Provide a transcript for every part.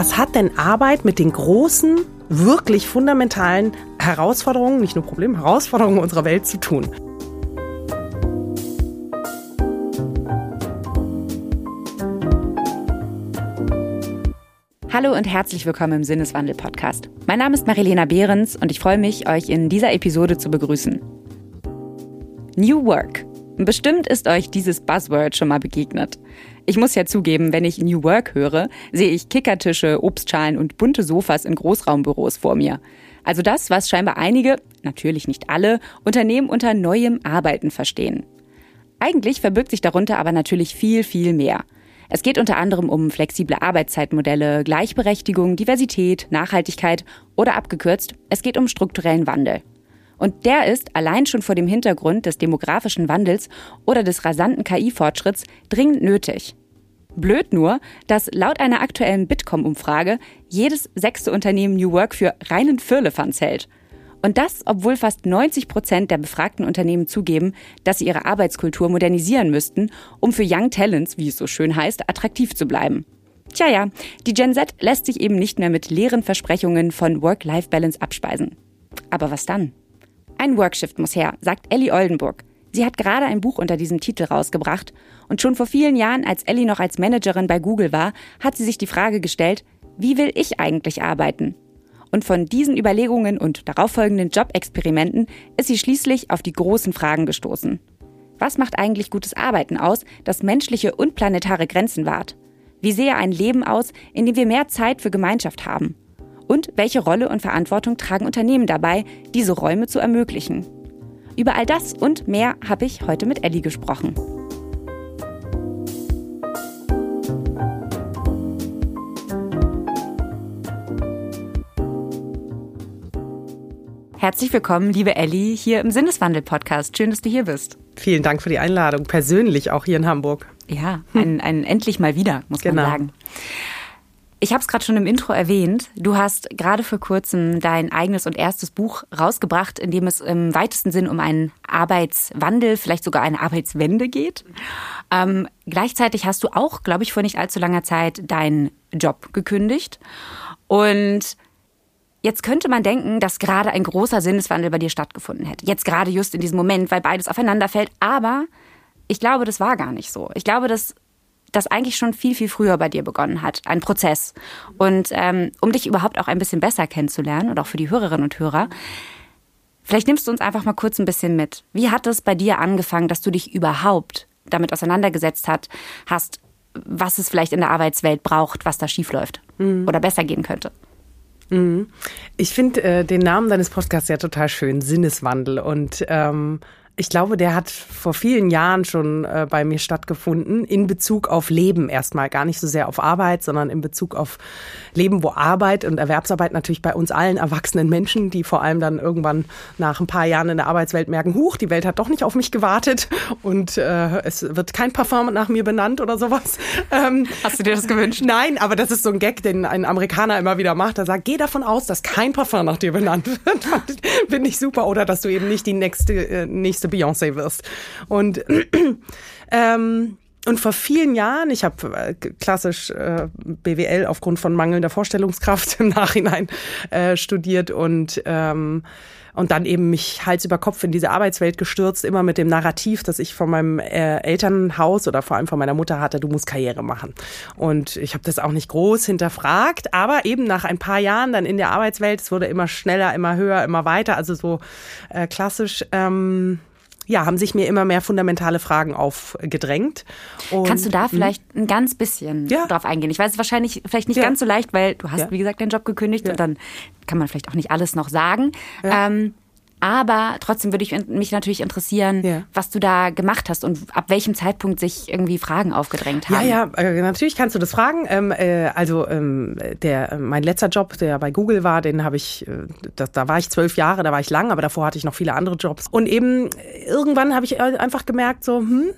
was hat denn Arbeit mit den großen, wirklich fundamentalen Herausforderungen, nicht nur Problemen, Herausforderungen unserer Welt zu tun? Hallo und herzlich willkommen im Sinneswandel-Podcast. Mein Name ist Marilena Behrens und ich freue mich, euch in dieser Episode zu begrüßen. New Work. Bestimmt ist euch dieses Buzzword schon mal begegnet. Ich muss ja zugeben, wenn ich New Work höre, sehe ich Kickertische, Obstschalen und bunte Sofas in Großraumbüros vor mir. Also das, was scheinbar einige, natürlich nicht alle, Unternehmen unter neuem Arbeiten verstehen. Eigentlich verbirgt sich darunter aber natürlich viel, viel mehr. Es geht unter anderem um flexible Arbeitszeitmodelle, Gleichberechtigung, Diversität, Nachhaltigkeit oder abgekürzt, es geht um strukturellen Wandel. Und der ist allein schon vor dem Hintergrund des demografischen Wandels oder des rasanten KI-Fortschritts dringend nötig. Blöd nur, dass laut einer aktuellen Bitkom-Umfrage jedes sechste Unternehmen New Work für reinen Firlefanz hält. Und das, obwohl fast 90 Prozent der befragten Unternehmen zugeben, dass sie ihre Arbeitskultur modernisieren müssten, um für Young Talents, wie es so schön heißt, attraktiv zu bleiben. Tja ja, die Gen Z lässt sich eben nicht mehr mit leeren Versprechungen von Work-Life-Balance abspeisen. Aber was dann? Ein Workshift muss her, sagt Ellie Oldenburg. Sie hat gerade ein Buch unter diesem Titel rausgebracht und schon vor vielen Jahren, als Ellie noch als Managerin bei Google war, hat sie sich die Frage gestellt, wie will ich eigentlich arbeiten? Und von diesen Überlegungen und darauffolgenden Jobexperimenten ist sie schließlich auf die großen Fragen gestoßen. Was macht eigentlich gutes Arbeiten aus, das menschliche und planetare Grenzen wahrt? Wie sehe ein Leben aus, in dem wir mehr Zeit für Gemeinschaft haben? Und welche Rolle und Verantwortung tragen Unternehmen dabei, diese Räume zu ermöglichen? Über all das und mehr habe ich heute mit Ellie gesprochen. Herzlich willkommen, liebe Ellie, hier im Sinneswandel-Podcast. Schön, dass du hier bist. Vielen Dank für die Einladung, persönlich auch hier in Hamburg. Ja, ein, ein endlich mal wieder, muss genau. man sagen. Ich habe es gerade schon im Intro erwähnt. Du hast gerade vor kurzem dein eigenes und erstes Buch rausgebracht, in dem es im weitesten Sinn um einen Arbeitswandel, vielleicht sogar eine Arbeitswende geht. Ähm, gleichzeitig hast du auch, glaube ich, vor nicht allzu langer Zeit deinen Job gekündigt. Und Jetzt könnte man denken, dass gerade ein großer Sinneswandel bei dir stattgefunden hätte. Jetzt gerade just in diesem Moment, weil beides aufeinander fällt. Aber ich glaube, das war gar nicht so. Ich glaube, dass das eigentlich schon viel, viel früher bei dir begonnen hat, ein Prozess. Und ähm, um dich überhaupt auch ein bisschen besser kennenzulernen und auch für die Hörerinnen und Hörer, vielleicht nimmst du uns einfach mal kurz ein bisschen mit. Wie hat es bei dir angefangen, dass du dich überhaupt damit auseinandergesetzt hat, hast, was es vielleicht in der Arbeitswelt braucht, was da schiefläuft mhm. oder besser gehen könnte? Mhm. Ich finde äh, den Namen deines Podcasts ja total schön, Sinneswandel. Und ähm, ich glaube, der hat vor vielen Jahren schon äh, bei mir stattgefunden, in Bezug auf Leben erstmal, gar nicht so sehr auf Arbeit, sondern in Bezug auf Leben, wo Arbeit und Erwerbsarbeit natürlich bei uns allen erwachsenen Menschen, die vor allem dann irgendwann nach ein paar Jahren in der Arbeitswelt merken, huch, die Welt hat doch nicht auf mich gewartet und äh, es wird kein Parfum nach mir benannt oder sowas. Ähm, Hast du dir das gewünscht? Nein, aber das ist so ein Gag, den ein Amerikaner immer wieder macht. Er sagt, geh davon aus, dass kein Parfum nach dir benannt wird. Finde ich super. Oder dass du eben nicht die nächste, äh, nächste Beyoncé wirst. Und ähm, und vor vielen Jahren, ich habe äh, klassisch äh, BWL aufgrund von mangelnder Vorstellungskraft im Nachhinein äh, studiert und ähm, und dann eben mich Hals über Kopf in diese Arbeitswelt gestürzt, immer mit dem Narrativ, das ich von meinem äh, Elternhaus oder vor allem von meiner Mutter hatte, du musst Karriere machen. Und ich habe das auch nicht groß hinterfragt, aber eben nach ein paar Jahren dann in der Arbeitswelt, es wurde immer schneller, immer höher, immer weiter, also so äh, klassisch. Ähm, ja, haben sich mir immer mehr fundamentale Fragen aufgedrängt. Und Kannst du da hm? vielleicht ein ganz bisschen ja. drauf eingehen? Ich weiß es wahrscheinlich vielleicht nicht ja. ganz so leicht, weil du hast, ja. wie gesagt, deinen Job gekündigt und dann kann man vielleicht auch nicht alles noch sagen. Ähm, aber trotzdem würde ich mich natürlich interessieren, ja. was du da gemacht hast und ab welchem Zeitpunkt sich irgendwie Fragen aufgedrängt haben. Ja, ja, äh, natürlich kannst du das fragen. Ähm, äh, also ähm, der, mein letzter Job, der bei Google war, den habe ich, äh, da, da war ich zwölf Jahre, da war ich lang, aber davor hatte ich noch viele andere Jobs. Und eben irgendwann habe ich einfach gemerkt, so, hm,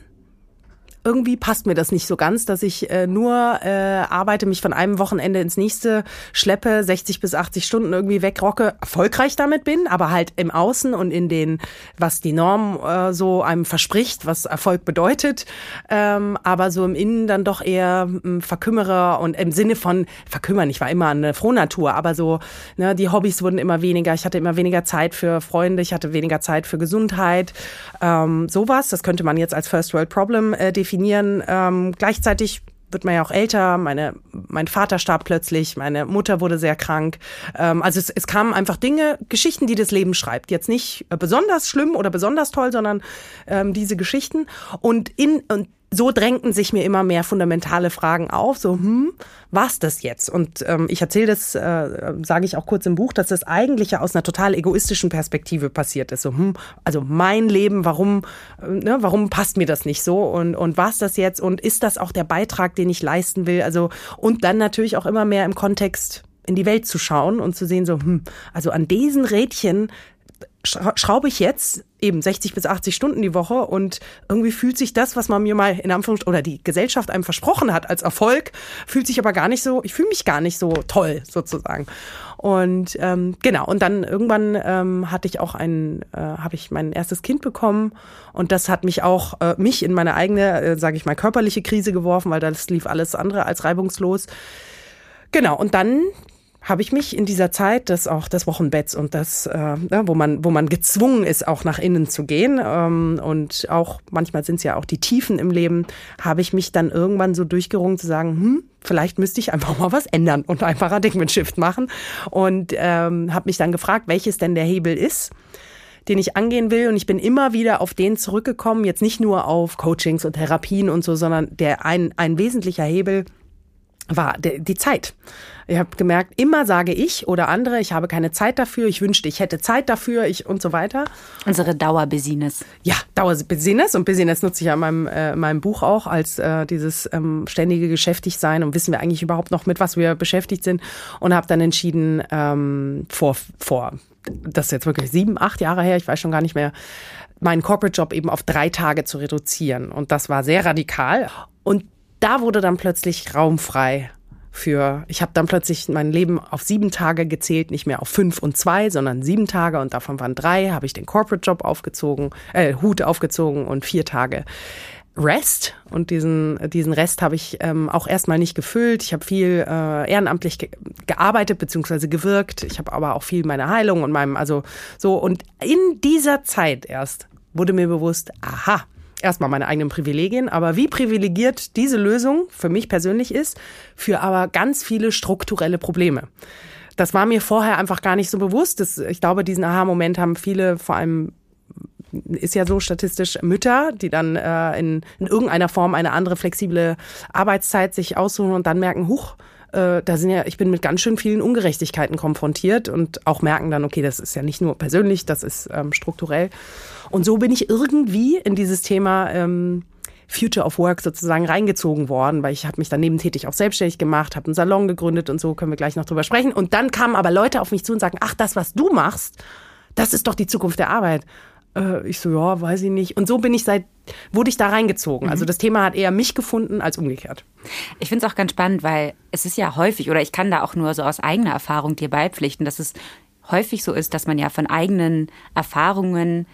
irgendwie passt mir das nicht so ganz, dass ich äh, nur äh, arbeite, mich von einem Wochenende ins nächste schleppe, 60 bis 80 Stunden irgendwie wegrocke, erfolgreich damit bin, aber halt im Außen und in den, was die Norm äh, so einem verspricht, was Erfolg bedeutet, ähm, aber so im Innen dann doch eher ähm, verkümmere und im Sinne von verkümmern, ich war immer eine Frohnatur, aber so, ne, die Hobbys wurden immer weniger, ich hatte immer weniger Zeit für Freunde, ich hatte weniger Zeit für Gesundheit, ähm, sowas, das könnte man jetzt als First World Problem äh, definieren definieren. Ähm, gleichzeitig wird man ja auch älter. Meine, mein Vater starb plötzlich, meine Mutter wurde sehr krank. Ähm, also es, es kamen einfach Dinge, Geschichten, die das Leben schreibt. Jetzt nicht äh, besonders schlimm oder besonders toll, sondern ähm, diese Geschichten. Und in und so drängten sich mir immer mehr fundamentale Fragen auf, so, hm, was das jetzt? Und ähm, ich erzähle das, äh, sage ich auch kurz im Buch, dass das eigentlich ja aus einer total egoistischen Perspektive passiert ist. So, hm, also mein Leben, warum, äh, ne, warum passt mir das nicht so? Und, und was das jetzt? Und ist das auch der Beitrag, den ich leisten will? Also, und dann natürlich auch immer mehr im Kontext in die Welt zu schauen und zu sehen, so, hm, also an diesen Rädchen schraube ich jetzt eben 60 bis 80 Stunden die Woche und irgendwie fühlt sich das, was man mir mal in Anführungszeichen oder die Gesellschaft einem versprochen hat als Erfolg, fühlt sich aber gar nicht so, ich fühle mich gar nicht so toll sozusagen. Und ähm, genau, und dann irgendwann ähm, hatte ich auch ein, äh, habe ich mein erstes Kind bekommen und das hat mich auch, äh, mich in meine eigene, äh, sage ich mal, körperliche Krise geworfen, weil das lief alles andere als reibungslos. Genau, und dann habe ich mich in dieser Zeit des auch des Wochenbetts und das, äh, wo man wo man gezwungen ist, auch nach innen zu gehen ähm, und auch manchmal sind es ja auch die Tiefen im Leben, habe ich mich dann irgendwann so durchgerungen zu sagen, hm, vielleicht müsste ich einfach mal was ändern und ein Paradigmen-Shift machen und ähm, habe mich dann gefragt, welches denn der Hebel ist den ich angehen will. Und ich bin immer wieder auf den zurückgekommen, jetzt nicht nur auf Coachings und Therapien und so, sondern der ein, ein wesentlicher Hebel war die Zeit. Ich habe gemerkt, immer sage ich oder andere, ich habe keine Zeit dafür, ich wünschte, ich hätte Zeit dafür, ich und so weiter. Unsere Dauerbusiness. Ja, Dauerbusiness und Business nutze ich ja in meinem, äh, meinem Buch auch als äh, dieses ähm, ständige Geschäftigsein und wissen wir eigentlich überhaupt noch, mit was wir beschäftigt sind und habe dann entschieden, ähm, vor, vor, das ist jetzt wirklich sieben, acht Jahre her, ich weiß schon gar nicht mehr, meinen Corporate Job eben auf drei Tage zu reduzieren. Und das war sehr radikal. Und da wurde dann plötzlich Raum frei für, ich habe dann plötzlich mein Leben auf sieben Tage gezählt, nicht mehr auf fünf und zwei, sondern sieben Tage und davon waren drei, habe ich den Corporate Job aufgezogen, äh, Hut aufgezogen und vier Tage Rest und diesen diesen Rest habe ich ähm, auch erstmal nicht gefüllt. Ich habe viel äh, ehrenamtlich ge gearbeitet beziehungsweise gewirkt. Ich habe aber auch viel meine Heilung und meinem also so und in dieser Zeit erst wurde mir bewusst, aha, erstmal meine eigenen Privilegien, aber wie privilegiert diese Lösung für mich persönlich ist, für aber ganz viele strukturelle Probleme. Das war mir vorher einfach gar nicht so bewusst. Das, ich glaube, diesen Aha-Moment haben viele, vor allem ist ja so statistisch Mütter, die dann äh, in, in irgendeiner Form eine andere flexible Arbeitszeit sich aussuchen und dann merken, huch, äh, da sind ja, ich bin mit ganz schön vielen Ungerechtigkeiten konfrontiert und auch merken dann, okay, das ist ja nicht nur persönlich, das ist ähm, strukturell. Und so bin ich irgendwie in dieses Thema ähm, Future of Work sozusagen reingezogen worden, weil ich habe mich dann nebentätig auch selbstständig gemacht, habe einen Salon gegründet und so können wir gleich noch drüber sprechen. Und dann kamen aber Leute auf mich zu und sagen, ach, das, was du machst, das ist doch die Zukunft der Arbeit. Äh, ich so, ja, weiß ich nicht. Und so bin ich seit, wurde ich da reingezogen. Also mhm. das Thema hat eher mich gefunden als umgekehrt. Ich finde es auch ganz spannend, weil es ist ja häufig, oder ich kann da auch nur so aus eigener Erfahrung dir beipflichten, dass es häufig so ist, dass man ja von eigenen Erfahrungen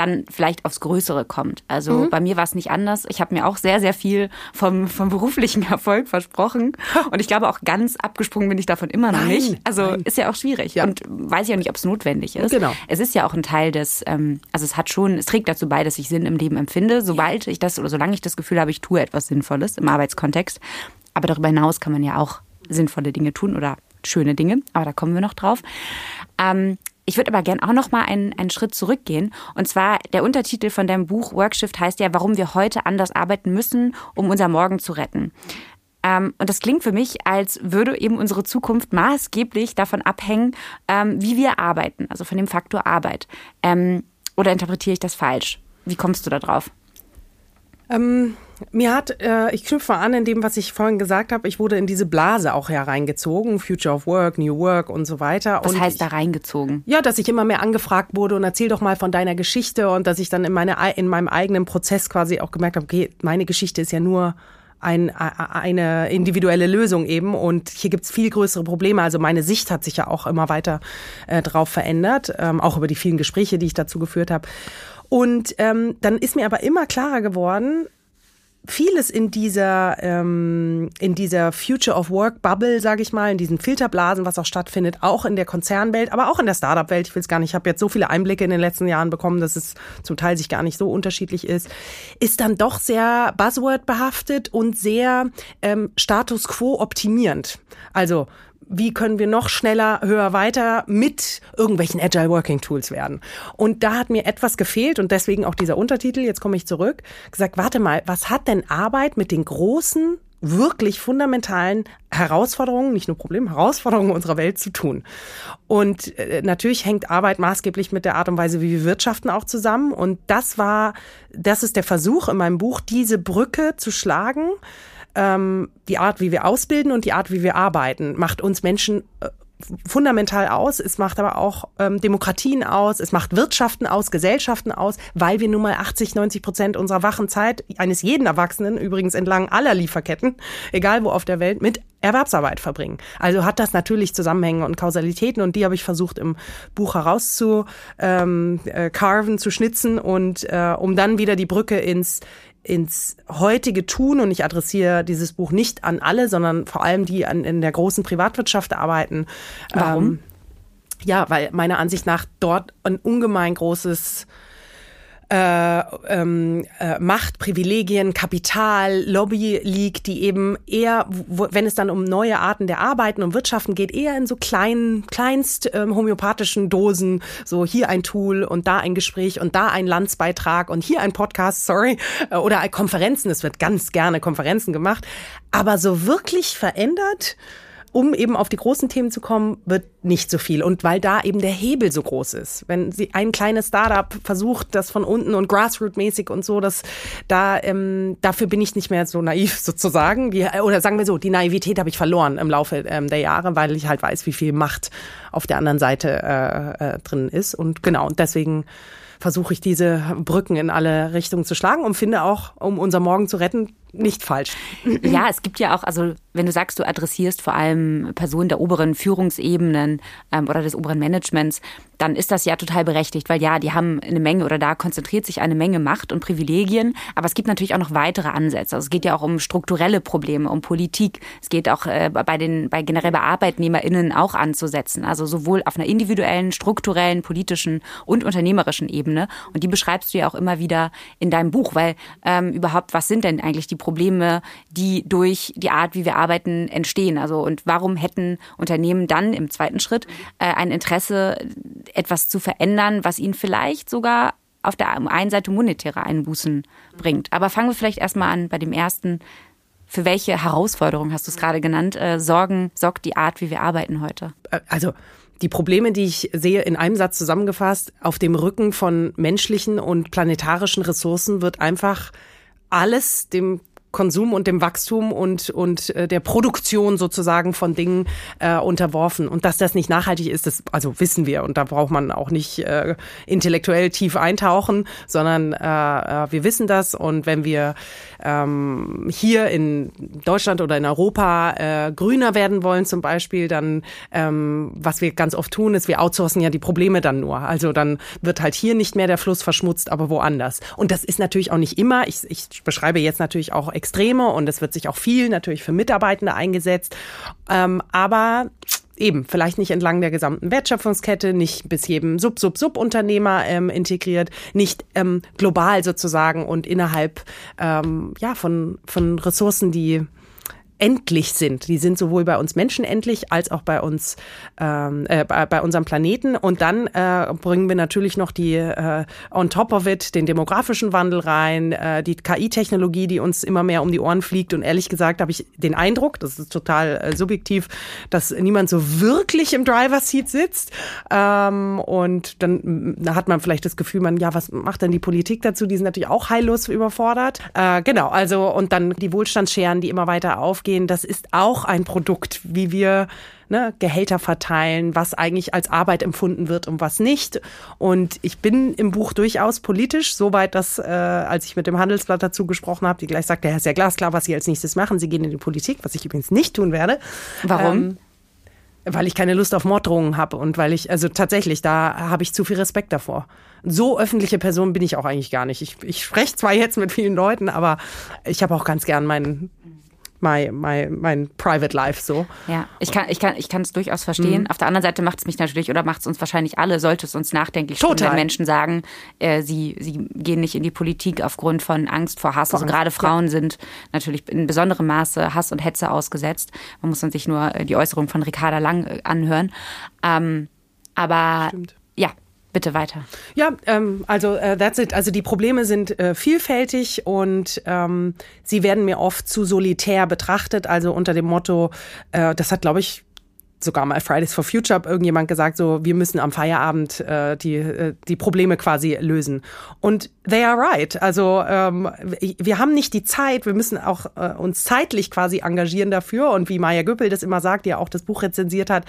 dann vielleicht aufs Größere kommt. Also mhm. bei mir war es nicht anders. Ich habe mir auch sehr, sehr viel vom, vom beruflichen Erfolg versprochen. Und ich glaube auch ganz abgesprungen bin ich davon immer noch nein, nicht. Also nein. ist ja auch schwierig. Ja. Und weiß ich auch nicht, ob es notwendig ist. Genau. Es ist ja auch ein Teil des, ähm, also es hat schon, es trägt dazu bei, dass ich Sinn im Leben empfinde, sobald ich das oder solange ich das Gefühl habe, ich tue etwas Sinnvolles im Arbeitskontext. Aber darüber hinaus kann man ja auch sinnvolle Dinge tun oder schöne Dinge, aber da kommen wir noch drauf. Ähm, ich würde aber gern auch noch mal einen, einen Schritt zurückgehen. Und zwar der Untertitel von deinem Buch Workshift heißt ja, warum wir heute anders arbeiten müssen, um unser Morgen zu retten. Ähm, und das klingt für mich, als würde eben unsere Zukunft maßgeblich davon abhängen, ähm, wie wir arbeiten, also von dem Faktor Arbeit. Ähm, oder interpretiere ich das falsch? Wie kommst du da drauf? Ähm, mir hat, äh, ich knüpfe an in dem, was ich vorhin gesagt habe, ich wurde in diese Blase auch hereingezogen, Future of Work, New Work und so weiter. Was und heißt ich, da reingezogen? Ja, dass ich immer mehr angefragt wurde und erzähl doch mal von deiner Geschichte und dass ich dann in, meine, in meinem eigenen Prozess quasi auch gemerkt habe, okay, meine Geschichte ist ja nur ein, eine individuelle Lösung eben und hier gibt's viel größere Probleme. Also meine Sicht hat sich ja auch immer weiter äh, drauf verändert, ähm, auch über die vielen Gespräche, die ich dazu geführt habe. Und ähm, dann ist mir aber immer klarer geworden, vieles in dieser ähm, in dieser Future of Work Bubble, sage ich mal, in diesen Filterblasen, was auch stattfindet, auch in der Konzernwelt, aber auch in der Startup-Welt. Ich will es gar nicht. Ich habe jetzt so viele Einblicke in den letzten Jahren bekommen, dass es zum Teil sich gar nicht so unterschiedlich ist. Ist dann doch sehr Buzzword behaftet und sehr ähm, Status Quo optimierend. Also wie können wir noch schneller, höher, weiter mit irgendwelchen Agile Working Tools werden. Und da hat mir etwas gefehlt und deswegen auch dieser Untertitel, jetzt komme ich zurück, gesagt, warte mal, was hat denn Arbeit mit den großen wirklich fundamentalen Herausforderungen, nicht nur Problemen, Herausforderungen unserer Welt zu tun. Und äh, natürlich hängt Arbeit maßgeblich mit der Art und Weise, wie wir wirtschaften, auch zusammen. Und das war, das ist der Versuch in meinem Buch, diese Brücke zu schlagen ähm, die Art, wie wir ausbilden und die Art, wie wir arbeiten, macht uns Menschen äh, fundamental aus. Es macht aber auch ähm, Demokratien aus. Es macht Wirtschaften aus, Gesellschaften aus, weil wir nun mal 80, 90 Prozent unserer wachen Zeit eines jeden Erwachsenen, übrigens entlang aller Lieferketten, egal wo auf der Welt, mit Erwerbsarbeit verbringen. Also hat das natürlich Zusammenhänge und Kausalitäten und die habe ich versucht im Buch herauszu ähm, äh, zu schnitzen und äh, um dann wieder die Brücke ins ins heutige Tun und ich adressiere dieses Buch nicht an alle, sondern vor allem die an, in der großen Privatwirtschaft arbeiten. Warum? Ähm, ja, weil meiner Ansicht nach dort ein ungemein großes äh, ähm, äh, Macht, Privilegien, Kapital, Lobby liegt, die eben eher, wo, wenn es dann um neue Arten der Arbeiten und Wirtschaften geht, eher in so kleinen, kleinst ähm, homöopathischen Dosen, so hier ein Tool und da ein Gespräch und da ein Landsbeitrag und hier ein Podcast, sorry, äh, oder Konferenzen, es wird ganz gerne Konferenzen gemacht, aber so wirklich verändert, um eben auf die großen Themen zu kommen, wird nicht so viel. Und weil da eben der Hebel so groß ist. Wenn sie ein kleines Startup versucht, das von unten und grassroot-mäßig und so, dass da ähm, dafür bin ich nicht mehr so naiv sozusagen. Die, oder sagen wir so, die Naivität habe ich verloren im Laufe ähm, der Jahre, weil ich halt weiß, wie viel Macht auf der anderen Seite äh, äh, drin ist. Und genau, deswegen versuche ich diese Brücken in alle Richtungen zu schlagen und finde auch, um unser Morgen zu retten, nicht falsch. Ja, es gibt ja auch, also wenn du sagst, du adressierst vor allem Personen der oberen Führungsebenen ähm, oder des oberen Managements, dann ist das ja total berechtigt, weil ja, die haben eine Menge oder da konzentriert sich eine Menge Macht und Privilegien, aber es gibt natürlich auch noch weitere Ansätze. Also es geht ja auch um strukturelle Probleme, um Politik. Es geht auch äh, bei den bei generell bei ArbeitnehmerInnen auch anzusetzen. Also sowohl auf einer individuellen, strukturellen, politischen und unternehmerischen Ebene. Und die beschreibst du ja auch immer wieder in deinem Buch, weil ähm, überhaupt, was sind denn eigentlich die Probleme, die durch die Art, wie wir arbeiten, entstehen? Also und warum hätten Unternehmen dann im zweiten Schritt äh, ein Interesse, etwas zu verändern, was ihnen vielleicht sogar auf der einen Seite monetäre Einbußen bringt. Aber fangen wir vielleicht erstmal an bei dem ersten. Für welche Herausforderungen hast du es gerade genannt? Äh, sorgen, sorgt die Art, wie wir arbeiten heute? Äh, also die Probleme, die ich sehe, in einem Satz zusammengefasst, auf dem Rücken von menschlichen und planetarischen Ressourcen wird einfach alles dem Konsum und dem Wachstum und, und äh, der Produktion sozusagen von Dingen äh, unterworfen. Und dass das nicht nachhaltig ist, das also wissen wir. Und da braucht man auch nicht äh, intellektuell tief eintauchen, sondern äh, äh, wir wissen das. Und wenn wir ähm, hier in Deutschland oder in Europa äh, grüner werden wollen zum Beispiel, dann ähm, was wir ganz oft tun, ist, wir outsourcen ja die Probleme dann nur. Also dann wird halt hier nicht mehr der Fluss verschmutzt, aber woanders. Und das ist natürlich auch nicht immer. Ich, ich beschreibe jetzt natürlich auch Extreme und es wird sich auch viel natürlich für Mitarbeitende eingesetzt. Ähm, aber eben vielleicht nicht entlang der gesamten Wertschöpfungskette, nicht bis jedem Sub-Sub-Sub-Unternehmer ähm, integriert, nicht ähm, global sozusagen und innerhalb ähm, ja von von Ressourcen, die endlich sind. Die sind sowohl bei uns Menschen endlich als auch bei uns, ähm, äh, bei, bei unserem Planeten. Und dann äh, bringen wir natürlich noch die äh, on top of it den demografischen Wandel rein, äh, die KI-Technologie, die uns immer mehr um die Ohren fliegt. Und ehrlich gesagt habe ich den Eindruck, das ist total äh, subjektiv, dass niemand so wirklich im Driver Seat sitzt. Ähm, und dann mm, hat man vielleicht das Gefühl, man, ja, was macht denn die Politik dazu? Die sind natürlich auch heillos überfordert. Äh, genau, also und dann die Wohlstandsscheren, die immer weiter aufgehen gehen, das ist auch ein Produkt, wie wir ne, Gehälter verteilen, was eigentlich als Arbeit empfunden wird und was nicht. Und ich bin im Buch durchaus politisch, soweit, dass, äh, als ich mit dem Handelsblatt dazu gesprochen habe, die gleich sagte, ja, ist ja glasklar, was Sie als nächstes machen. Sie gehen in die Politik, was ich übrigens nicht tun werde. Warum? Ähm, weil ich keine Lust auf Morddrohungen habe und weil ich, also tatsächlich, da habe ich zu viel Respekt davor. So öffentliche Person bin ich auch eigentlich gar nicht. Ich, ich spreche zwar jetzt mit vielen Leuten, aber ich habe auch ganz gern meinen my, my, mein Private Life so. Ja, ich kann ich kann ich kann es durchaus verstehen. Mhm. Auf der anderen Seite macht es mich natürlich oder macht es uns wahrscheinlich alle, sollte es uns nachdenklich stimmen, wenn Menschen sagen, äh, sie sie gehen nicht in die Politik aufgrund von Angst vor Hass. Also gerade Frauen ja. sind natürlich in besonderem Maße Hass und Hetze ausgesetzt. Man muss dann sich nur äh, die Äußerung von Ricarda Lang äh, anhören. Ähm, aber Stimmt. Bitte weiter. Ja, ähm, also äh, that's it. Also die Probleme sind äh, vielfältig und ähm, sie werden mir oft zu solitär betrachtet. Also unter dem Motto, äh, das hat, glaube ich, sogar mal Fridays for Future irgendjemand gesagt, so wir müssen am Feierabend äh, die äh, die Probleme quasi lösen. Und they are right. Also ähm, wir haben nicht die Zeit. Wir müssen auch äh, uns zeitlich quasi engagieren dafür. Und wie Maya Göppel das immer sagt, die ja auch das Buch rezensiert hat,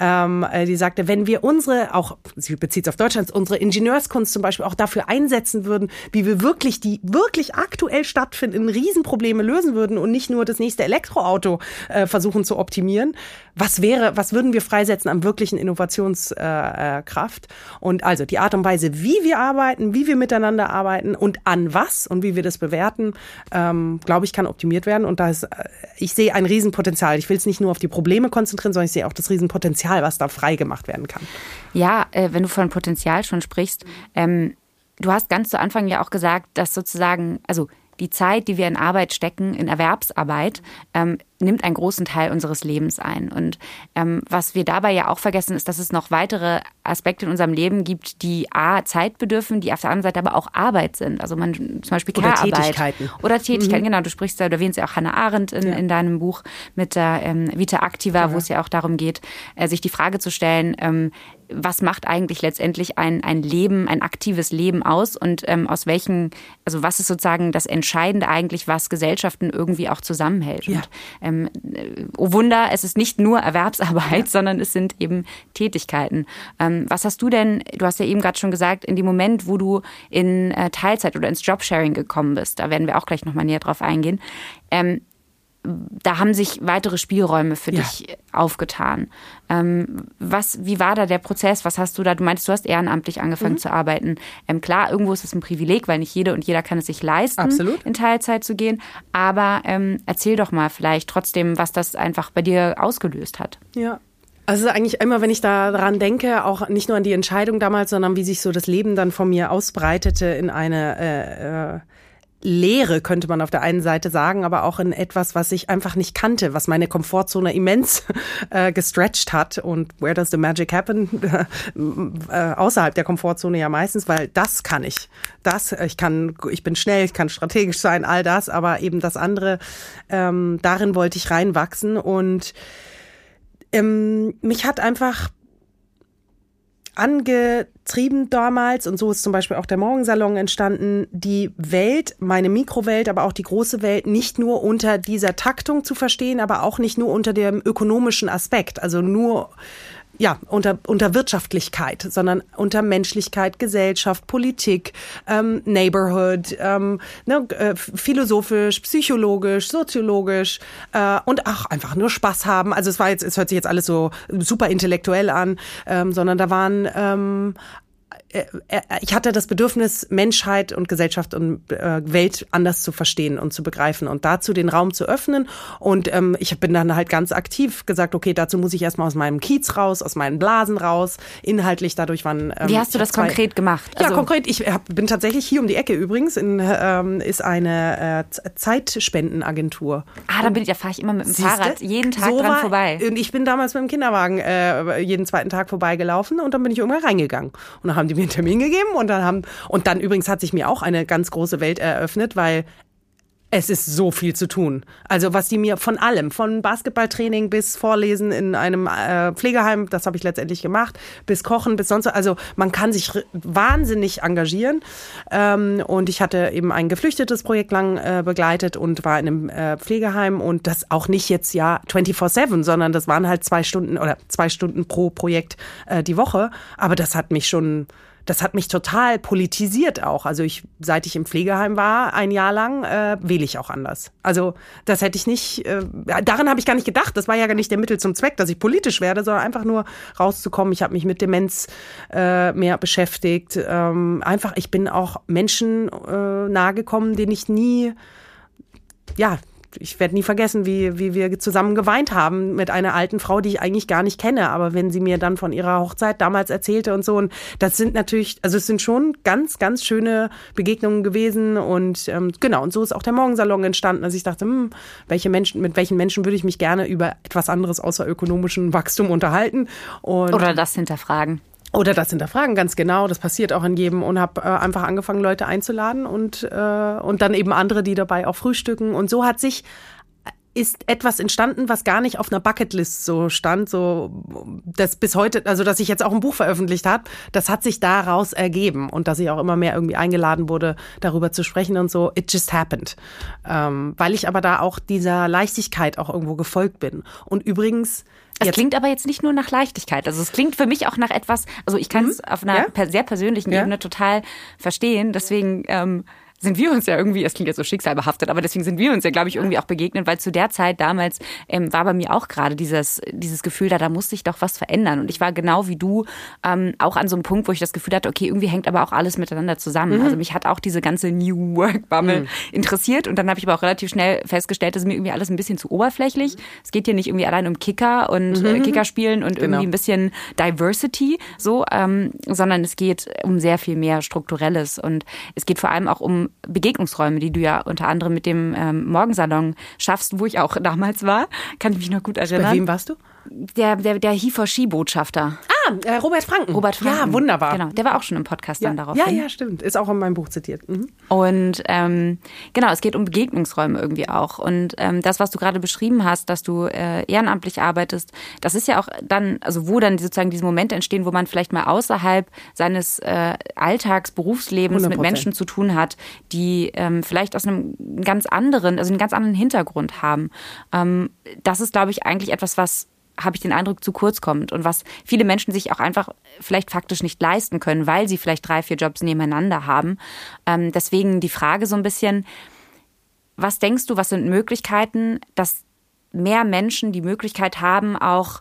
ähm, äh, die sagte, wenn wir unsere auch sie bezieht auf Deutschland unsere Ingenieurskunst zum Beispiel auch dafür einsetzen würden, wie wir wirklich die wirklich aktuell stattfindenden Riesenprobleme lösen würden und nicht nur das nächste Elektroauto äh, versuchen zu optimieren, was wäre was würden wir freisetzen an wirklichen Innovationskraft? und also die Art und Weise, wie wir arbeiten, wie wir miteinander arbeiten und an was und wie wir das bewerten, ähm, glaube ich, kann optimiert werden. Und da ist, äh, ich sehe ein Riesenpotenzial. Ich will es nicht nur auf die Probleme konzentrieren, sondern ich sehe auch das Riesenpotenzial, was da frei gemacht werden kann. Ja, äh, wenn du von Potenzial schon sprichst, ähm, du hast ganz zu Anfang ja auch gesagt, dass sozusagen, also die Zeit, die wir in Arbeit stecken, in Erwerbsarbeit, ähm, nimmt einen großen Teil unseres Lebens ein. Und ähm, was wir dabei ja auch vergessen, ist, dass es noch weitere Aspekte in unserem Leben gibt, die A, Zeit bedürfen, die auf der anderen Seite aber auch Arbeit sind. Also man zum Beispiel Oder Tätigkeiten. Oder Tätigkeiten, mhm. genau. Du sprichst da, du erwähnst ja auch Hannah Arendt in, ja. in deinem Buch mit der ähm, Vita Activa, ja. wo es ja auch darum geht, äh, sich die Frage zu stellen, ähm, was macht eigentlich letztendlich ein, ein Leben, ein aktives Leben aus und ähm, aus welchen, also was ist sozusagen das Entscheidende eigentlich, was Gesellschaften irgendwie auch zusammenhält. Ja. Und, ähm, oh Wunder, es ist nicht nur Erwerbsarbeit, ja. sondern es sind eben Tätigkeiten. Ähm, was hast du denn, du hast ja eben gerade schon gesagt, in dem Moment, wo du in äh, Teilzeit oder ins Jobsharing gekommen bist, da werden wir auch gleich nochmal näher drauf eingehen, ähm, da haben sich weitere Spielräume für ja. dich aufgetan. Ähm, was, wie war da der Prozess? Was hast du da? Du meintest, du hast ehrenamtlich angefangen mhm. zu arbeiten. Ähm, klar, irgendwo ist es ein Privileg, weil nicht jede und jeder kann es sich leisten, Absolut. in Teilzeit zu gehen. Aber ähm, erzähl doch mal vielleicht trotzdem, was das einfach bei dir ausgelöst hat. Ja. Also eigentlich immer, wenn ich daran denke, auch nicht nur an die Entscheidung damals, sondern wie sich so das Leben dann von mir ausbreitete in eine äh, äh, Leere, könnte man auf der einen Seite sagen, aber auch in etwas, was ich einfach nicht kannte, was meine Komfortzone immens äh, gestretched hat. Und where does the magic happen? äh, außerhalb der Komfortzone ja meistens, weil das kann ich. Das, ich kann, ich bin schnell, ich kann strategisch sein, all das, aber eben das andere, ähm, darin wollte ich reinwachsen und ähm, mich hat einfach angetrieben damals, und so ist zum Beispiel auch der Morgensalon entstanden, die Welt, meine Mikrowelt, aber auch die große Welt nicht nur unter dieser Taktung zu verstehen, aber auch nicht nur unter dem ökonomischen Aspekt, also nur ja, unter, unter Wirtschaftlichkeit, sondern unter Menschlichkeit, Gesellschaft, Politik, ähm, Neighborhood, ähm, ne, äh, philosophisch, psychologisch, soziologisch äh, und auch einfach nur Spaß haben. Also es war jetzt, es hört sich jetzt alles so super intellektuell an, ähm, sondern da waren ähm, äh, äh, ich hatte das Bedürfnis, Menschheit und Gesellschaft und äh, Welt anders zu verstehen und zu begreifen und dazu den Raum zu öffnen. Und ähm, ich bin dann halt ganz aktiv gesagt, okay, dazu muss ich erstmal aus meinem Kiez raus, aus meinen Blasen raus. Inhaltlich dadurch waren. Ähm, Wie hast du das konkret gemacht? Also ja, konkret. Ich hab, bin tatsächlich hier um die Ecke übrigens. In, ähm, ist eine äh, Zeitspendenagentur. Ah, da bin ich, da fahre ich immer mit dem Siehste? Fahrrad jeden Tag so dran war, vorbei. Und ich bin damals mit dem Kinderwagen äh, jeden zweiten Tag vorbeigelaufen und dann bin ich irgendwann reingegangen. Und dann haben die mir einen Termin gegeben und dann haben, und dann übrigens hat sich mir auch eine ganz große Welt eröffnet, weil es ist so viel zu tun. Also was die mir von allem, von Basketballtraining bis Vorlesen in einem äh, Pflegeheim, das habe ich letztendlich gemacht, bis Kochen, bis sonst. Also man kann sich wahnsinnig engagieren. Ähm, und ich hatte eben ein geflüchtetes Projekt lang äh, begleitet und war in einem äh, Pflegeheim und das auch nicht jetzt ja 24/7, sondern das waren halt zwei Stunden oder zwei Stunden pro Projekt äh, die Woche. Aber das hat mich schon das hat mich total politisiert auch. Also ich, seit ich im Pflegeheim war, ein Jahr lang, äh, wähle ich auch anders. Also das hätte ich nicht, äh, daran habe ich gar nicht gedacht. Das war ja gar nicht der Mittel zum Zweck, dass ich politisch werde, sondern einfach nur rauszukommen. Ich habe mich mit Demenz äh, mehr beschäftigt. Ähm, einfach, ich bin auch Menschen äh, nahegekommen, denen ich nie, ja, ich werde nie vergessen, wie, wie wir zusammen geweint haben mit einer alten Frau, die ich eigentlich gar nicht kenne. Aber wenn sie mir dann von ihrer Hochzeit damals erzählte und so, und das sind natürlich, also es sind schon ganz, ganz schöne Begegnungen gewesen. Und ähm, genau, und so ist auch der Morgensalon entstanden. Also ich dachte, hm, welche Menschen, mit welchen Menschen würde ich mich gerne über etwas anderes außer ökonomischem Wachstum unterhalten? Und Oder das hinterfragen. Oder das hinterfragen, ganz genau. Das passiert auch in jedem und habe äh, einfach angefangen, Leute einzuladen und, äh, und dann eben andere, die dabei auch frühstücken. Und so hat sich ist etwas entstanden, was gar nicht auf einer Bucketlist so stand, so das bis heute, also dass ich jetzt auch ein Buch veröffentlicht habe, das hat sich daraus ergeben und dass ich auch immer mehr irgendwie eingeladen wurde, darüber zu sprechen und so. It just happened, ähm, weil ich aber da auch dieser Leichtigkeit auch irgendwo gefolgt bin. Und übrigens es klingt aber jetzt nicht nur nach Leichtigkeit. Also es klingt für mich auch nach etwas, also ich kann es mhm. auf einer ja? sehr persönlichen ja? Ebene total verstehen. Deswegen ähm, sind wir uns ja irgendwie, es klingt jetzt so schicksalbehaftet, aber deswegen sind wir uns ja, glaube ich, irgendwie auch begegnet, weil zu der Zeit damals ähm, war bei mir auch gerade dieses, dieses Gefühl da, da musste ich doch was verändern. Und ich war genau wie du ähm, auch an so einem Punkt, wo ich das Gefühl hatte, okay, irgendwie hängt aber auch alles miteinander zusammen. Mhm. Also mich hat auch diese ganze New Work-Bubble mhm. interessiert und dann habe ich aber auch relativ schnell festgestellt, dass mir irgendwie alles ein bisschen zu oberflächlich. Es geht hier nicht irgendwie allein um Kicker und äh, mhm. Kicker spielen und genau. irgendwie ein bisschen Diversity, so, ähm, sondern es geht um sehr viel mehr Strukturelles und es geht vor allem auch um Begegnungsräume, die du ja unter anderem mit dem ähm, Morgensalon schaffst, wo ich auch damals war. Kann ich mich noch gut erinnern. Bei wem warst du? Der, der, der Hifoshi-Botschafter. Ah, äh, Robert Franken. Robert Franken. Ja, wunderbar. Genau, der war auch schon im Podcast ja. dann darauf. Ja, ja, stimmt. Ist auch in meinem Buch zitiert. Mhm. Und ähm, genau, es geht um Begegnungsräume irgendwie auch. Und ähm, das, was du gerade beschrieben hast, dass du äh, ehrenamtlich arbeitest, das ist ja auch dann, also wo dann sozusagen diese Momente entstehen, wo man vielleicht mal außerhalb seines äh, Alltags, Berufslebens 100%. mit Menschen zu tun hat, die ähm, vielleicht aus einem ganz anderen, also einen ganz anderen Hintergrund haben. Ähm, das ist, glaube ich, eigentlich etwas, was habe ich den Eindruck, zu kurz kommt und was viele Menschen sich auch einfach vielleicht faktisch nicht leisten können, weil sie vielleicht drei, vier Jobs nebeneinander haben. Ähm, deswegen die Frage so ein bisschen, was denkst du, was sind Möglichkeiten, dass mehr Menschen die Möglichkeit haben, auch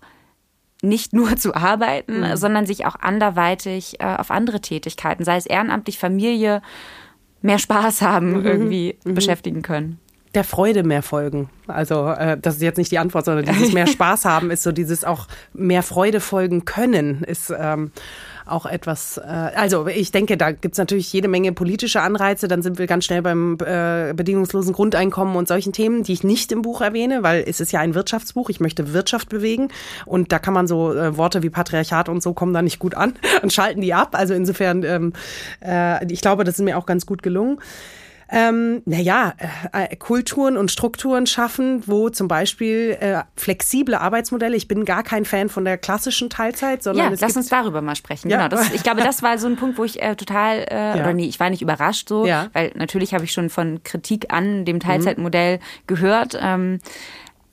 nicht nur zu arbeiten, mhm. sondern sich auch anderweitig äh, auf andere Tätigkeiten, sei es ehrenamtlich, Familie, mehr Spaß haben, mhm. irgendwie mhm. beschäftigen können der Freude mehr folgen. Also äh, das ist jetzt nicht die Antwort, sondern dieses mehr Spaß haben ist so dieses auch mehr Freude folgen können ist ähm, auch etwas. Äh, also ich denke, da gibt's natürlich jede Menge politische Anreize. Dann sind wir ganz schnell beim äh, bedingungslosen Grundeinkommen und solchen Themen, die ich nicht im Buch erwähne, weil es ist ja ein Wirtschaftsbuch. Ich möchte Wirtschaft bewegen und da kann man so äh, Worte wie Patriarchat und so kommen da nicht gut an und schalten die ab. Also insofern, ähm, äh, ich glaube, das ist mir auch ganz gut gelungen ähm, naja, äh, äh, Kulturen und Strukturen schaffen, wo zum Beispiel äh, flexible Arbeitsmodelle, ich bin gar kein Fan von der klassischen Teilzeit, sondern. Ja, lass uns darüber mal sprechen. Ja. Genau. Das, ich glaube, das war so ein Punkt, wo ich äh, total, äh, ja. oder nee, ich war nicht überrascht so, ja. weil natürlich habe ich schon von Kritik an dem Teilzeitmodell mhm. gehört. Ähm,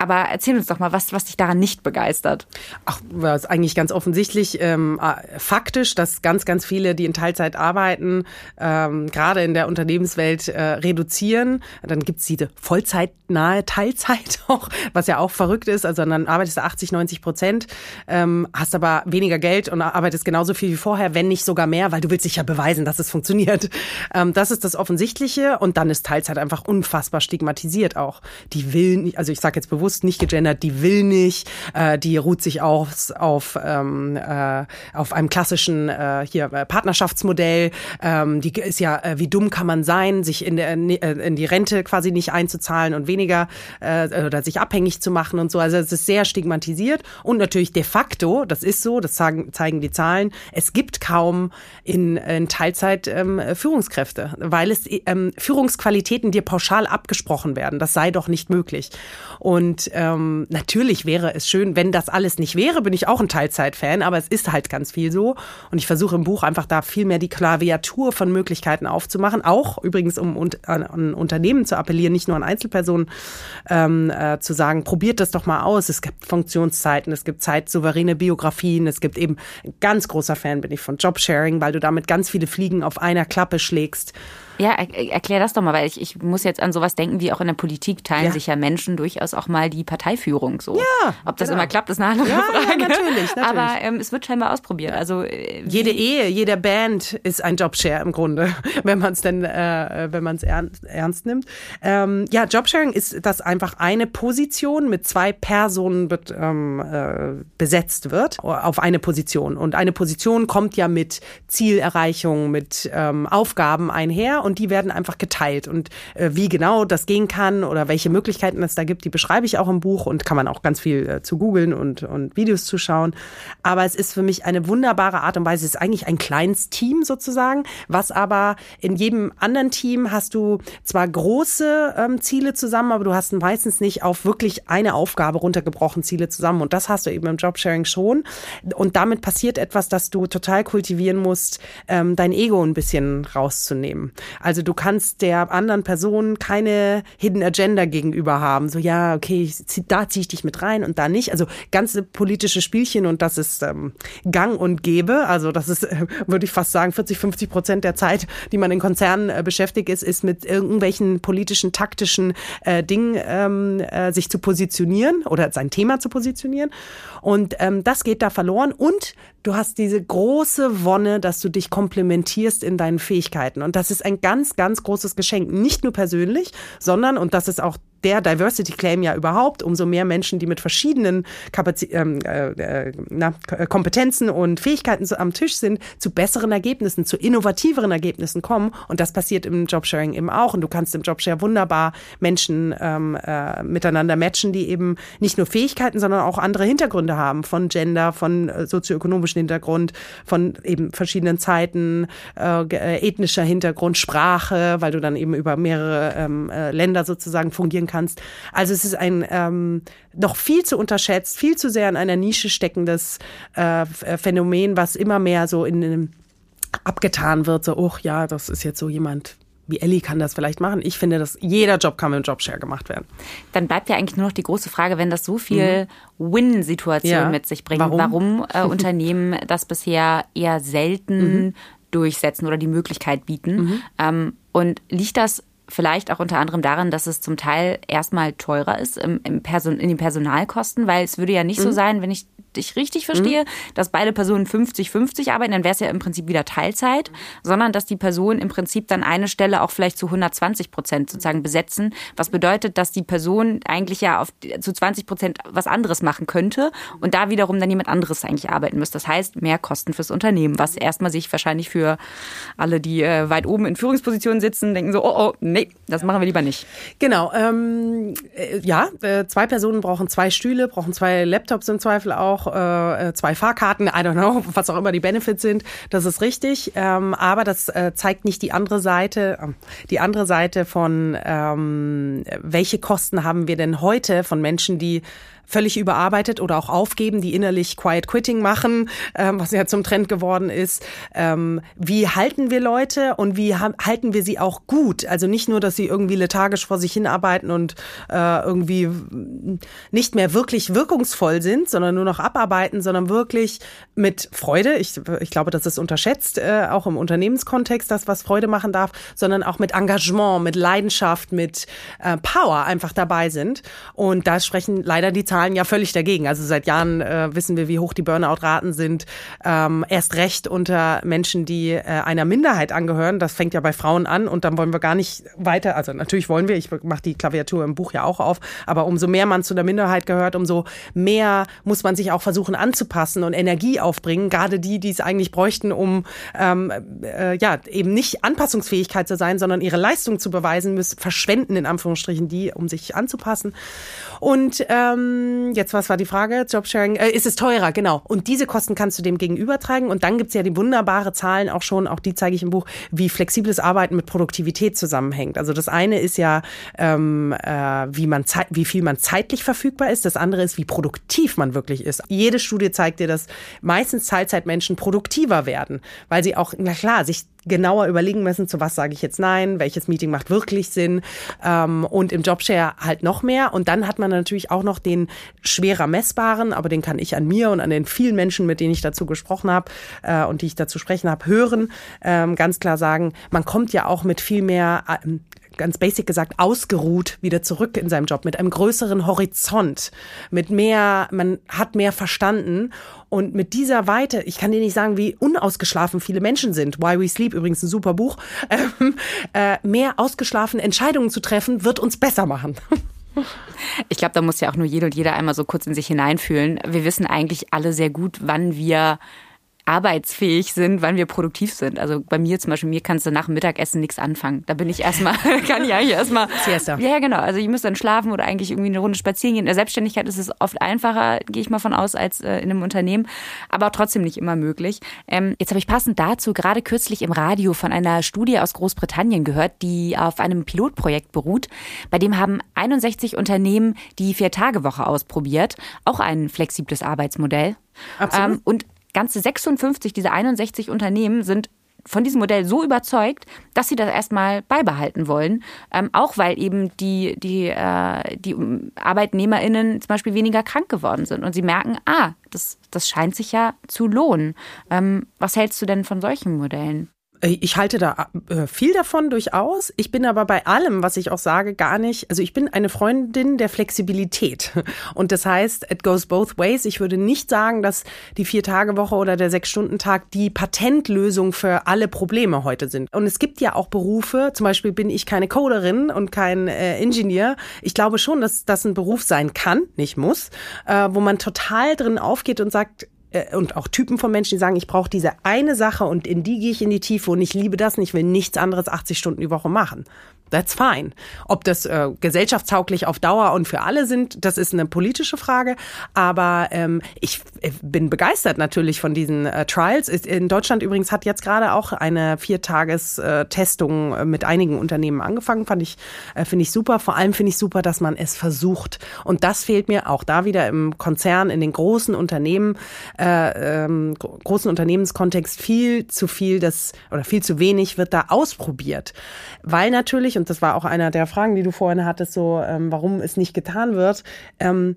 aber erzähl uns doch mal, was, was dich daran nicht begeistert. Ach, das ist eigentlich ganz offensichtlich ähm, äh, faktisch, dass ganz, ganz viele, die in Teilzeit arbeiten, ähm, gerade in der Unternehmenswelt äh, reduzieren. Dann gibt's diese vollzeitnahe Teilzeit auch, was ja auch verrückt ist. Also dann arbeitest du 80, 90 Prozent, ähm, hast aber weniger Geld und arbeitest genauso viel wie vorher, wenn nicht sogar mehr, weil du willst dich ja beweisen, dass es funktioniert. Ähm, das ist das Offensichtliche und dann ist Teilzeit einfach unfassbar stigmatisiert auch. Die will nicht, also ich sage jetzt bewusst nicht gegendert, die will nicht, äh, die ruht sich auf, auf, ähm, äh, auf einem klassischen äh, hier äh, Partnerschaftsmodell. Ähm, die ist ja, äh, wie dumm kann man sein, sich in, der, äh, in die Rente quasi nicht einzuzahlen und weniger äh, oder sich abhängig zu machen und so. Also es ist sehr stigmatisiert und natürlich de facto, das ist so, das zeigen, zeigen die Zahlen, es gibt kaum in, in Teilzeit ähm, Führungskräfte, weil es ähm, Führungsqualitäten dir pauschal abgesprochen werden. Das sei doch nicht möglich. Und ähm, natürlich wäre es schön, wenn das alles nicht wäre, bin ich auch ein Teilzeit-Fan, aber es ist halt ganz viel so. Und ich versuche im Buch einfach da viel mehr die Klaviatur von Möglichkeiten aufzumachen. Auch übrigens, um an, an Unternehmen zu appellieren, nicht nur an Einzelpersonen ähm, äh, zu sagen, probiert das doch mal aus. Es gibt Funktionszeiten, es gibt zeitsouveräne Biografien, es gibt eben, ganz großer Fan bin ich von Jobsharing, weil du damit ganz viele Fliegen auf einer Klappe schlägst. Ja, erklär das doch mal, weil ich, ich muss jetzt an sowas denken, wie auch in der Politik teilen ja. sich ja Menschen durchaus auch mal die Parteiführung so. Ja, Ob das genau. immer klappt, ist eine andere ja, Frage. Ja, natürlich, natürlich. Aber ähm, es wird scheinbar ausprobiert. Also äh, jede Ehe, jede Band ist ein Jobshare im Grunde, wenn man es denn, äh, wenn man es ernst, ernst nimmt. Ähm, ja, Jobsharing ist, dass einfach eine Position mit zwei Personen wird, ähm, äh, besetzt wird auf eine Position. Und eine Position kommt ja mit Zielerreichung, mit ähm, Aufgaben einher und die werden einfach geteilt. Und äh, wie genau das gehen kann oder welche Möglichkeiten es da gibt, die beschreibe ich auch im Buch und kann man auch ganz viel äh, zu googeln und, und Videos zuschauen. Aber es ist für mich eine wunderbare Art und Weise. Es ist eigentlich ein kleines Team sozusagen, was aber in jedem anderen Team hast du zwar große ähm, Ziele zusammen, aber du hast meistens nicht auf wirklich eine Aufgabe runtergebrochen Ziele zusammen. Und das hast du eben im Jobsharing schon. Und damit passiert etwas, das du total kultivieren musst, ähm, dein Ego ein bisschen rauszunehmen. Also du kannst der anderen Person keine Hidden Agenda gegenüber haben. So, ja, okay, zieh, da ziehe ich dich mit rein und da nicht. Also ganze politische Spielchen und das ist ähm, gang und gäbe. Also das ist, äh, würde ich fast sagen, 40, 50 Prozent der Zeit, die man in Konzernen äh, beschäftigt ist, ist mit irgendwelchen politischen, taktischen äh, Dingen ähm, äh, sich zu positionieren oder sein Thema zu positionieren. Und ähm, das geht da verloren. Und du hast diese große Wonne, dass du dich komplementierst in deinen Fähigkeiten. Und das ist ein ganz, ganz großes Geschenk. Nicht nur persönlich, sondern, und das ist auch der Diversity Claim ja überhaupt, umso mehr Menschen, die mit verschiedenen Kapaz ähm, äh, äh na, Kompetenzen und Fähigkeiten am Tisch sind, zu besseren Ergebnissen, zu innovativeren Ergebnissen kommen. Und das passiert im Jobsharing eben auch. Und du kannst im Jobshare wunderbar Menschen ähm, äh, miteinander matchen, die eben nicht nur Fähigkeiten, sondern auch andere Hintergründe haben, von Gender, von äh, sozioökonomischen Hintergrund, von eben verschiedenen Zeiten, äh, äh ethnischer Hintergrund, Sprache, weil du dann eben über mehrere ähm, äh, Länder sozusagen fungieren kannst. Also es ist ein ähm, noch viel zu unterschätzt, viel zu sehr in einer Nische steckendes äh, Phänomen, was immer mehr so in, in abgetan wird, so, oh ja, das ist jetzt so jemand, wie Ellie kann das vielleicht machen. Ich finde, dass jeder Job kann mit dem Jobshare gemacht werden. Dann bleibt ja eigentlich nur noch die große Frage, wenn das so viel mhm. Win-Situation ja. mit sich bringt, warum, warum äh, Unternehmen das bisher eher selten mhm. durchsetzen oder die Möglichkeit bieten. Mhm. Ähm, und liegt das vielleicht auch unter anderem daran, dass es zum Teil erstmal teurer ist im, im Person, in den Personalkosten, weil es würde ja nicht mhm. so sein, wenn ich dich richtig verstehe, mhm. dass beide Personen 50-50 arbeiten, dann wäre es ja im Prinzip wieder Teilzeit, sondern dass die Person im Prinzip dann eine Stelle auch vielleicht zu 120 Prozent sozusagen besetzen, was bedeutet, dass die Person eigentlich ja auf, zu 20 Prozent was anderes machen könnte und da wiederum dann jemand anderes eigentlich arbeiten müsste. Das heißt, mehr Kosten fürs Unternehmen, was erstmal sich wahrscheinlich für alle, die äh, weit oben in Führungspositionen sitzen, denken so, oh, oh, nee, das machen wir lieber nicht. Genau, ähm, äh, ja, äh, zwei Personen brauchen zwei Stühle, brauchen zwei Laptops im Zweifel auch, auch äh, zwei Fahrkarten, I don't know, was auch immer die Benefits sind. Das ist richtig. Ähm, aber das äh, zeigt nicht die andere Seite, äh, die andere Seite von ähm, welche Kosten haben wir denn heute von Menschen, die völlig überarbeitet oder auch aufgeben, die innerlich Quiet Quitting machen, ähm, was ja zum Trend geworden ist. Ähm, wie halten wir Leute und wie halten wir sie auch gut? Also nicht nur, dass sie irgendwie lethargisch vor sich hinarbeiten und äh, irgendwie nicht mehr wirklich wirkungsvoll sind, sondern nur noch abarbeiten, sondern wirklich mit Freude. Ich, ich glaube, das ist unterschätzt, äh, auch im Unternehmenskontext, das, was Freude machen darf, sondern auch mit Engagement, mit Leidenschaft, mit äh, Power einfach dabei sind. Und da sprechen leider die Zahlen ja völlig dagegen. Also seit Jahren äh, wissen wir, wie hoch die Burnout-Raten sind. Ähm, erst recht unter Menschen, die äh, einer Minderheit angehören. Das fängt ja bei Frauen an und dann wollen wir gar nicht weiter. Also natürlich wollen wir. Ich mache die Klaviatur im Buch ja auch auf. Aber umso mehr man zu der Minderheit gehört, umso mehr muss man sich auch versuchen anzupassen und Energie aufbringen. Gerade die, die es eigentlich bräuchten, um ähm, äh, ja eben nicht Anpassungsfähigkeit zu sein, sondern ihre Leistung zu beweisen, müssen verschwenden in Anführungsstrichen die, um sich anzupassen. Und ähm, jetzt, was war die Frage? Jobsharing, äh, ist es teurer, genau. Und diese Kosten kannst du dem gegenübertragen. Und dann gibt's ja die wunderbare Zahlen auch schon, auch die zeige ich im Buch, wie flexibles Arbeiten mit Produktivität zusammenhängt. Also das eine ist ja, ähm, äh, wie, man wie viel man zeitlich verfügbar ist. Das andere ist, wie produktiv man wirklich ist. Jede Studie zeigt dir, dass meistens Teilzeitmenschen produktiver werden, weil sie auch, na klar, sich genauer überlegen müssen, zu was sage ich jetzt nein, welches Meeting macht wirklich Sinn ähm, und im Jobshare halt noch mehr. Und dann hat man natürlich auch noch den schwerer messbaren, aber den kann ich an mir und an den vielen Menschen, mit denen ich dazu gesprochen habe äh, und die ich dazu sprechen habe, hören, ähm, ganz klar sagen, man kommt ja auch mit viel mehr ähm, ganz basic gesagt, ausgeruht wieder zurück in seinem Job, mit einem größeren Horizont, mit mehr, man hat mehr verstanden und mit dieser Weite, ich kann dir nicht sagen, wie unausgeschlafen viele Menschen sind. Why We Sleep, übrigens ein super Buch. Ähm, äh, mehr ausgeschlafen Entscheidungen zu treffen, wird uns besser machen. Ich glaube, da muss ja auch nur jeder und jeder einmal so kurz in sich hineinfühlen. Wir wissen eigentlich alle sehr gut, wann wir arbeitsfähig sind, wann wir produktiv sind. Also bei mir zum Beispiel, mir kannst du nach dem Mittagessen nichts anfangen. Da bin ich erstmal, kann ich eigentlich erstmal. Siesta. Ja, genau. Also ich muss dann schlafen oder eigentlich irgendwie eine Runde spazieren gehen. In der Selbstständigkeit ist es oft einfacher, gehe ich mal von aus, als äh, in einem Unternehmen. Aber trotzdem nicht immer möglich. Ähm, jetzt habe ich passend dazu gerade kürzlich im Radio von einer Studie aus Großbritannien gehört, die auf einem Pilotprojekt beruht. Bei dem haben 61 Unternehmen die Vier-Tage-Woche ausprobiert. Auch ein flexibles Arbeitsmodell. Absolut. Ähm, und ganze 56 dieser 61 Unternehmen sind von diesem Modell so überzeugt, dass sie das erstmal beibehalten wollen, ähm, auch weil eben die, die, äh, die ArbeitnehmerInnen zum Beispiel weniger krank geworden sind und sie merken, ah, das, das scheint sich ja zu lohnen. Ähm, was hältst du denn von solchen Modellen? Äh, ich halte da äh, viel davon durchaus. Ich bin aber bei allem, was ich auch sage, gar nicht. Also ich bin eine Freundin der Flexibilität. Und das heißt, it goes both ways. Ich würde nicht sagen, dass die Vier-Tage-Woche oder der Sechs-Stunden-Tag die Patentlösung für alle Probleme heute sind. Und es gibt ja auch Berufe, zum Beispiel bin ich keine Coderin und kein äh, Ingenieur. Ich glaube schon, dass das ein Beruf sein kann, nicht muss, äh, wo man total drin aufgeht und sagt, äh, und auch Typen von Menschen, die sagen, ich brauche diese eine Sache und in die gehe ich in die Tiefe und ich liebe das und ich will nichts anderes 80 Stunden die Woche machen. That's fine. Ob das äh, gesellschaftstauglich auf Dauer und für alle sind, das ist eine politische Frage. Aber ähm, ich äh, bin begeistert natürlich von diesen äh, Trials. In Deutschland übrigens hat jetzt gerade auch eine Viertages-Testung äh, mit einigen Unternehmen angefangen. Fand ich, äh, finde ich super. Vor allem finde ich super, dass man es versucht. Und das fehlt mir auch da wieder im Konzern, in den großen Unternehmen, äh, ähm, großen Unternehmenskontext viel zu viel, das oder viel zu wenig wird da ausprobiert, weil natürlich und das war auch einer der Fragen, die du vorhin hattest, so ähm, warum es nicht getan wird. Ähm,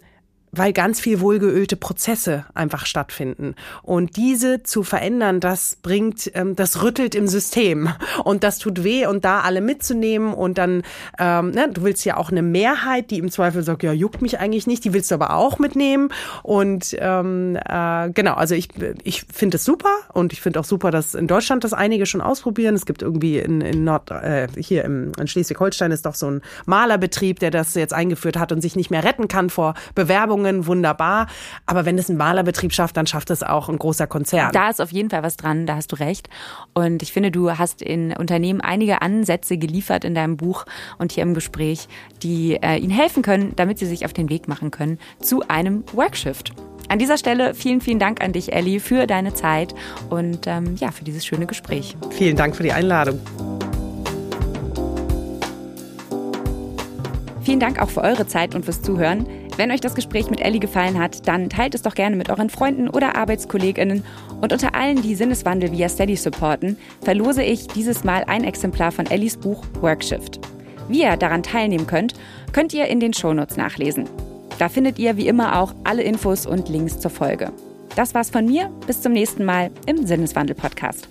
weil ganz viel wohlgeölte Prozesse einfach stattfinden. Und diese zu verändern, das bringt, ähm, das rüttelt im System. Und das tut weh und da alle mitzunehmen und dann, ähm, ne, du willst ja auch eine Mehrheit, die im Zweifel sagt, ja, juckt mich eigentlich nicht, die willst du aber auch mitnehmen. Und ähm, äh, genau, also ich, ich finde es super und ich finde auch super, dass in Deutschland das einige schon ausprobieren. Es gibt irgendwie in, in Nord, äh, hier im, in Schleswig-Holstein ist doch so ein Malerbetrieb, der das jetzt eingeführt hat und sich nicht mehr retten kann vor Bewerbungen Leistungen wunderbar. Aber wenn es ein Malerbetrieb schafft, dann schafft es auch ein großer Konzern. Da ist auf jeden Fall was dran, da hast du recht. Und ich finde, du hast in Unternehmen einige Ansätze geliefert in deinem Buch und hier im Gespräch, die äh, ihnen helfen können, damit sie sich auf den Weg machen können zu einem Workshift. An dieser Stelle vielen, vielen Dank an dich, Ellie, für deine Zeit und ähm, ja, für dieses schöne Gespräch. Vielen Dank für die Einladung. Vielen Dank auch für eure Zeit und fürs Zuhören. Wenn euch das Gespräch mit Ellie gefallen hat, dann teilt es doch gerne mit euren Freunden oder ArbeitskollegInnen. Und unter allen, die Sinneswandel via Steady supporten, verlose ich dieses Mal ein Exemplar von Ellies Buch Workshift. Wie ihr daran teilnehmen könnt, könnt ihr in den Shownotes nachlesen. Da findet ihr wie immer auch alle Infos und Links zur Folge. Das war's von mir. Bis zum nächsten Mal im Sinneswandel-Podcast.